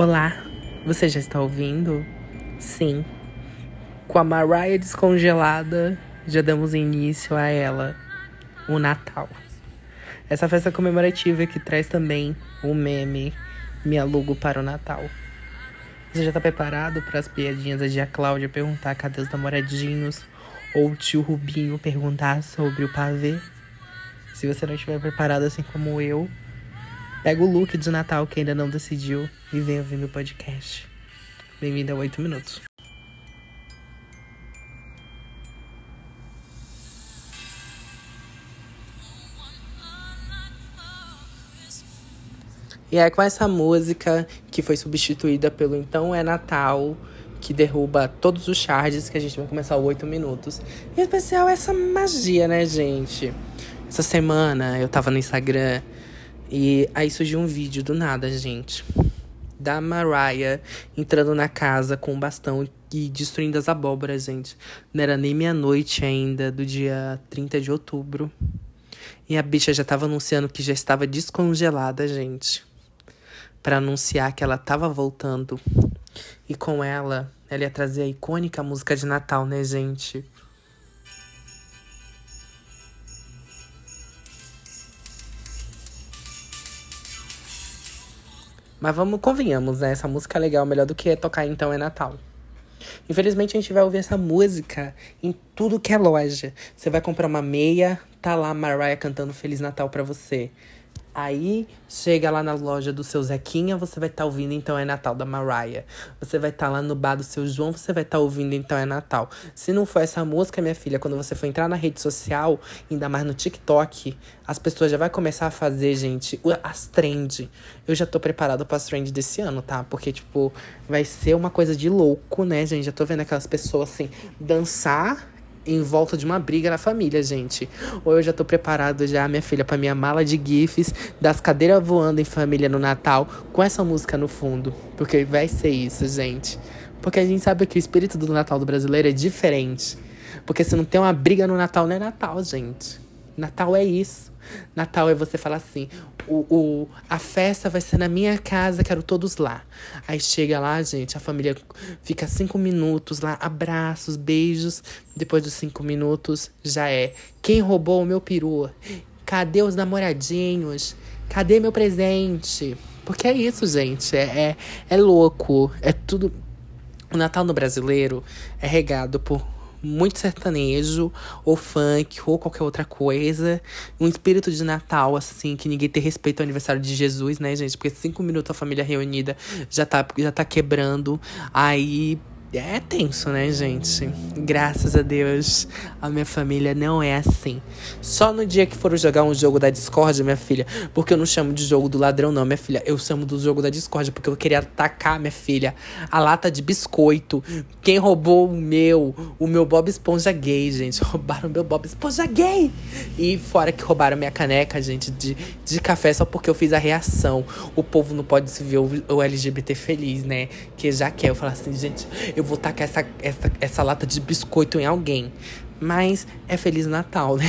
Olá, você já está ouvindo? Sim. Com a Mariah descongelada, já damos início a ela, o Natal. Essa festa comemorativa que traz também o meme Me Alugo para o Natal. Você já está preparado para as piadinhas da tia Cláudia perguntar cadê os namoradinhos? Ou o tio Rubinho perguntar sobre o pavê? Se você não estiver preparado assim como eu, Pega o look de Natal que ainda não decidiu e vem ouvir meu podcast. Bem-vindo a 8 Minutos. E é com essa música que foi substituída pelo Então é Natal, que derruba todos os charges, que a gente vai começar o 8 minutos. E em especial essa magia, né, gente? Essa semana eu tava no Instagram e aí surgiu um vídeo do nada, gente. Da Mariah entrando na casa com um bastão e destruindo as abóboras, gente. Não era nem meia-noite ainda, do dia 30 de outubro. E a bicha já tava anunciando que já estava descongelada, gente. para anunciar que ela tava voltando. E com ela, ela ia trazer a icônica música de Natal, né, gente? Mas vamos, convenhamos, né? Essa música é legal, melhor do que tocar Então é Natal. Infelizmente a gente vai ouvir essa música em tudo que é loja. Você vai comprar uma meia, tá lá Mariah cantando Feliz Natal para você. Aí chega lá na loja do seu Zequinha, você vai estar tá ouvindo Então é Natal da Mariah. Você vai estar tá lá no bar do seu João, você vai estar tá ouvindo Então é Natal. Se não for essa música, minha filha, quando você for entrar na rede social, ainda mais no TikTok, as pessoas já vai começar a fazer, gente, as trend. Eu já tô preparado para as trend desse ano, tá? Porque tipo, vai ser uma coisa de louco, né, gente? Já tô vendo aquelas pessoas assim dançar em volta de uma briga na família, gente. Ou eu já tô preparado já, minha filha, para minha mala de gifs das cadeiras voando em família no Natal com essa música no fundo. Porque vai ser isso, gente. Porque a gente sabe que o espírito do Natal do brasileiro é diferente. Porque se não tem uma briga no Natal, não é Natal, gente. Natal é isso. Natal é você falar assim: o, o, a festa vai ser na minha casa, quero todos lá. Aí chega lá, gente, a família fica cinco minutos lá, abraços, beijos. Depois dos cinco minutos, já é. Quem roubou o meu peru? Cadê os namoradinhos? Cadê meu presente? Porque é isso, gente. É, é, é louco. É tudo. O Natal no brasileiro é regado por muito sertanejo, ou funk, ou qualquer outra coisa. Um espírito de Natal, assim, que ninguém tem respeito ao aniversário de Jesus, né, gente? Porque cinco minutos a família reunida já tá, já tá quebrando. Aí é tenso, né, gente? Graças a Deus, a minha família não é assim. Só no dia que for jogar um jogo da Discord, minha filha, porque eu não chamo de jogo do ladrão, não, minha filha. Eu chamo do jogo da Discord, porque eu queria atacar, minha filha, a lata de biscoito. Quem roubou o meu, o meu Bob Esponja gay, gente. Roubaram meu Bob Esponja gay. E fora que roubaram minha caneca, gente, de, de café só porque eu fiz a reação. O povo não pode se ver o, o LGBT feliz, né? Que já quer. Eu falar assim, gente eu vou tacar essa, essa, essa lata de biscoito em alguém. Mas é Feliz Natal, né?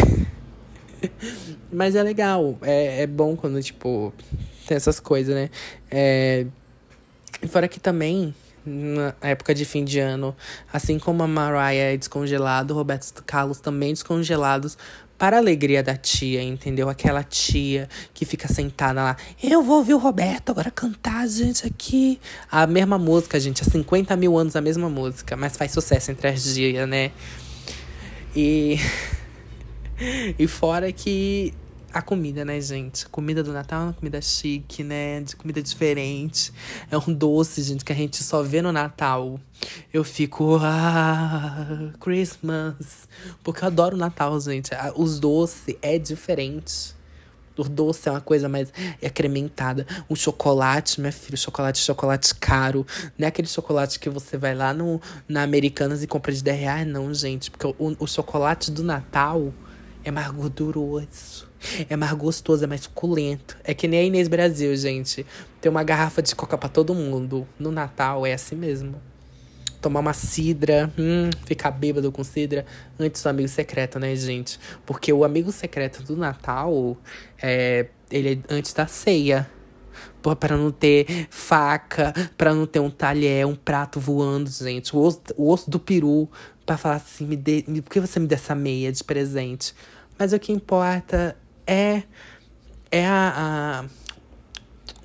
Mas é legal. É, é bom quando, tipo, tem essas coisas, né? É... E fora que também, na época de fim de ano, assim como a Mariah é descongelado, Roberto Carlos também descongelados, para a alegria da tia, entendeu? Aquela tia que fica sentada lá. Eu vou ouvir o Roberto agora cantar, gente, aqui. A mesma música, gente. Há 50 mil anos a mesma música. Mas faz sucesso entre as dias, né? E. e fora que a comida, né, gente? A comida do Natal é uma comida chique, né? De comida diferente. É um doce, gente, que a gente só vê no Natal. Eu fico, ah, Christmas. Porque eu adoro o Natal, gente. Os doces é diferente. O doce é uma coisa mais acrementada. O chocolate, minha filha, chocolate, chocolate caro. Não é aquele chocolate que você vai lá no, na Americanas e compra de 10 reais, não, gente. Porque o, o chocolate do Natal é mais gorduroso. É mais gostoso, é mais suculento. É que nem a Inês Brasil, gente. Tem uma garrafa de coca para todo mundo. No Natal é assim mesmo. Tomar uma cidra, hum, ficar bêbado com cidra antes do amigo secreto, né, gente? Porque o amigo secreto do Natal, é, ele é antes da ceia. para não ter faca, para não ter um talher, um prato voando, gente. O osso, o osso do peru para falar assim, me dê, me, por que você me deu essa meia de presente? Mas o que importa é é a, a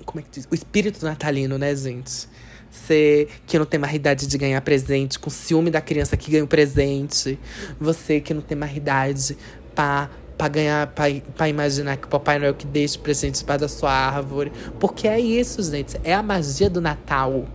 como é que diz? O espírito natalino, né, gente? Você que não tem mais idade de ganhar presente, com ciúme da criança que ganha o presente. Você que não tem mais idade pra, ganhar, pra imaginar que o Papai Noel que deixa o presente para da sua árvore. Porque é isso, gente. É a magia do Natal.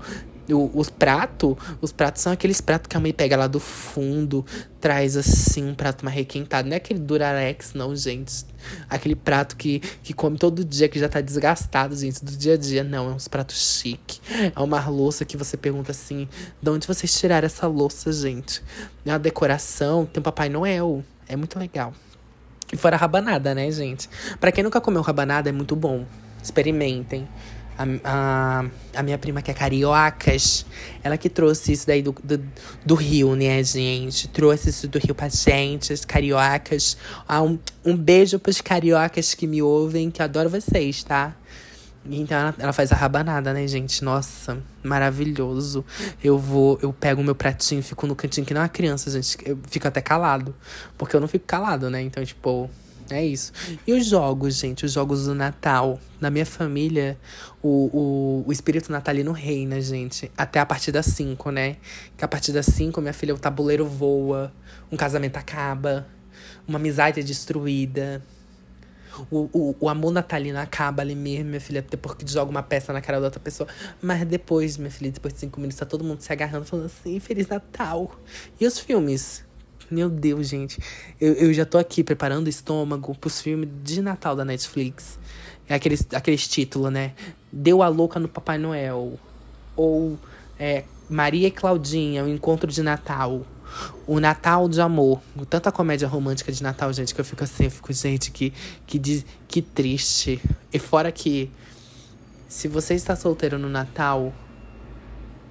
Os pratos, os pratos são aqueles pratos que a mãe pega lá do fundo, traz assim um prato mais requentado. Não é aquele Durarex, não, gente. Aquele prato que, que come todo dia, que já tá desgastado, gente, do dia a dia. Não, é uns pratos chique. É uma louça que você pergunta assim: de onde vocês tiraram essa louça, gente? É uma decoração, tem o Papai Noel. É muito legal. E fora rabanada, né, gente? Para quem nunca comeu rabanada, é muito bom. Experimentem. A, a, a, minha prima, que é cariocas, ela que trouxe isso daí do, do, do, Rio, né, gente? Trouxe isso do Rio pra gente, as cariocas. Ah, um, um beijo pros cariocas que me ouvem, que eu adoro vocês, tá? Então ela, ela, faz a rabanada, né, gente? Nossa, maravilhoso. Eu vou, eu pego o meu pratinho, fico no cantinho que não é uma criança, gente. Eu fico até calado. Porque eu não fico calado, né? Então, tipo, é isso. E os jogos, gente, os jogos do Natal. Na minha família, o, o, o espírito natalino reina, gente. Até a partir das 5, né? Que a partir das 5, minha filha, o tabuleiro voa, um casamento acaba, uma amizade é destruída. O, o, o amor natalino acaba ali mesmo, minha filha, depois que joga uma peça na cara da outra pessoa. Mas depois, minha filha, depois de cinco minutos, tá todo mundo se agarrando, falando assim, Feliz Natal. E os filmes? Meu Deus, gente. Eu, eu já tô aqui preparando o estômago pros filmes de Natal da Netflix. É aqueles, aqueles títulos, né? Deu a louca no Papai Noel. Ou é, Maria e Claudinha, o encontro de Natal. O Natal de Amor. Tanta comédia romântica de Natal, gente, que eu fico assim, eu fico, gente, que, que, que triste. E fora que, se você está solteiro no Natal,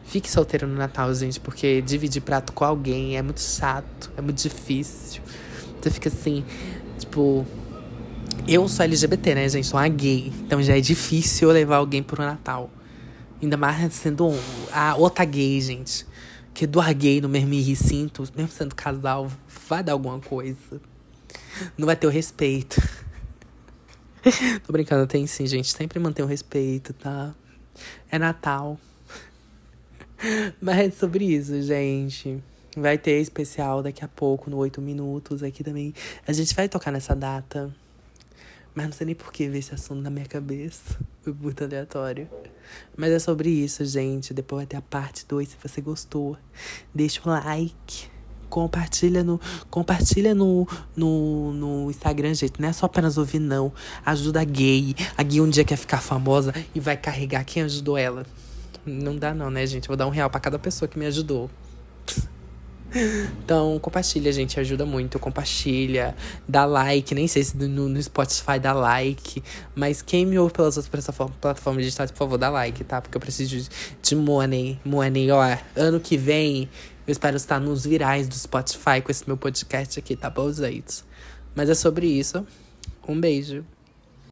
Fique solteiro no Natal, gente, porque dividir prato com alguém é muito chato, é muito difícil. Você fica assim, tipo. Eu sou LGBT, né, gente? Sou uma gay. Então já é difícil levar alguém pro Natal. Ainda mais sendo a outra gay, gente. Que doar gay no mesmo recinto, mesmo sendo casal, vai dar alguma coisa. Não vai ter o respeito. Tô brincando, tem sim, gente. Sempre mantém o respeito, tá? É Natal. Mas é sobre isso, gente. Vai ter especial daqui a pouco, no 8 minutos. Aqui também. A gente vai tocar nessa data. Mas não sei nem por que ver esse assunto na minha cabeça. Foi muito aleatório. Mas é sobre isso, gente. Depois vai ter a parte 2. Se você gostou, deixa um like. Compartilha no, compartilha no, no, no Instagram, gente. Não é só apenas ouvir, não. Ajuda a gay. A gay um dia quer ficar famosa e vai carregar quem ajudou ela. Não dá não, né, gente? vou dar um real para cada pessoa que me ajudou. Então, compartilha, gente, ajuda muito. Compartilha, dá like. Nem sei se no, no Spotify dá like. Mas quem me ouve pelas outras plataformas digitais, por favor, dá like, tá? Porque eu preciso de, de money. Money, ó. Ano que vem, eu espero estar nos virais do Spotify com esse meu podcast aqui, tá bom, gente? Mas é sobre isso. Um beijo.